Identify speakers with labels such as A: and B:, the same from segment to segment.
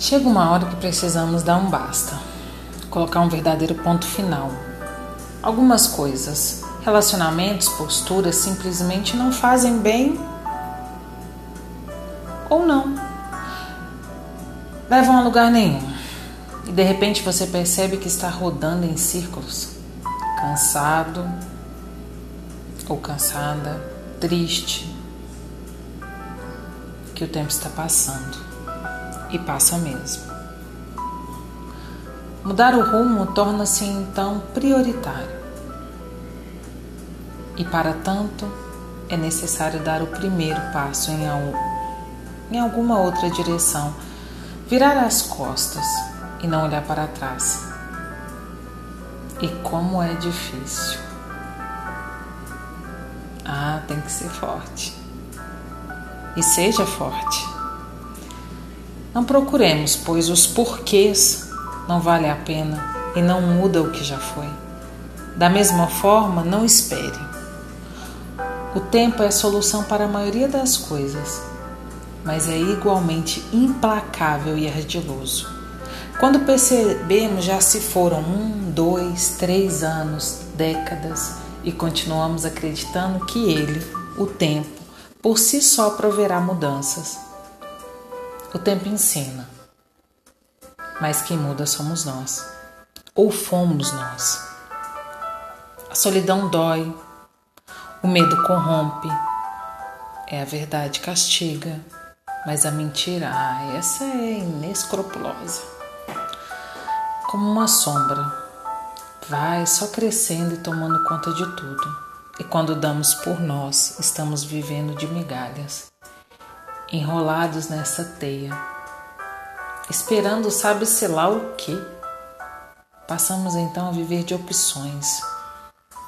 A: Chega uma hora que precisamos dar um basta, colocar um verdadeiro ponto final. Algumas coisas, relacionamentos, posturas simplesmente não fazem bem ou não. Levam a lugar nenhum. E de repente você percebe que está rodando em círculos, cansado ou cansada, triste, que o tempo está passando e passa mesmo. Mudar o rumo torna-se então prioritário. E para tanto, é necessário dar o primeiro passo em, em alguma outra direção, virar as costas e não olhar para trás. E como é difícil. Ah, tem que ser forte. E seja forte. Não procuremos, pois os porquês não vale a pena e não muda o que já foi. Da mesma forma, não espere. O tempo é a solução para a maioria das coisas, mas é igualmente implacável e ardiloso. Quando percebemos, já se foram um, dois, três anos, décadas, e continuamos acreditando que ele, o tempo, por si só proverá mudanças. O tempo ensina, mas quem muda somos nós, ou fomos nós. A solidão dói, o medo corrompe, é a verdade castiga, mas a mentira, ah, essa é inescrupulosa. Como uma sombra, vai só crescendo e tomando conta de tudo. E quando damos por nós, estamos vivendo de migalhas enrolados nessa teia, esperando sabe-se lá o que. Passamos então a viver de opções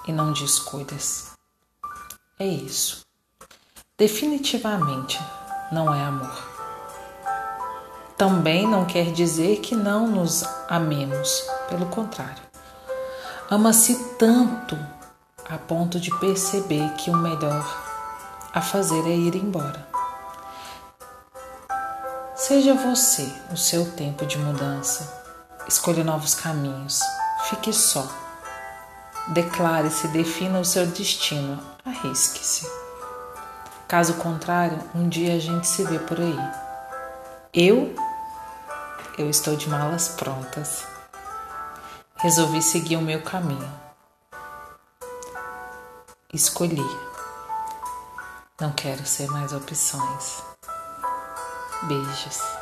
A: e não de escolhas. É isso. Definitivamente não é amor. Também não quer dizer que não nos amemos, pelo contrário. Ama-se tanto a ponto de perceber que o melhor a fazer é ir embora. Seja você o seu tempo de mudança. Escolha novos caminhos. Fique só. Declare-se, defina o seu destino. Arrisque-se. Caso contrário, um dia a gente se vê por aí. Eu, eu estou de malas prontas. Resolvi seguir o meu caminho. Escolhi. Não quero ser mais opções. Beijos.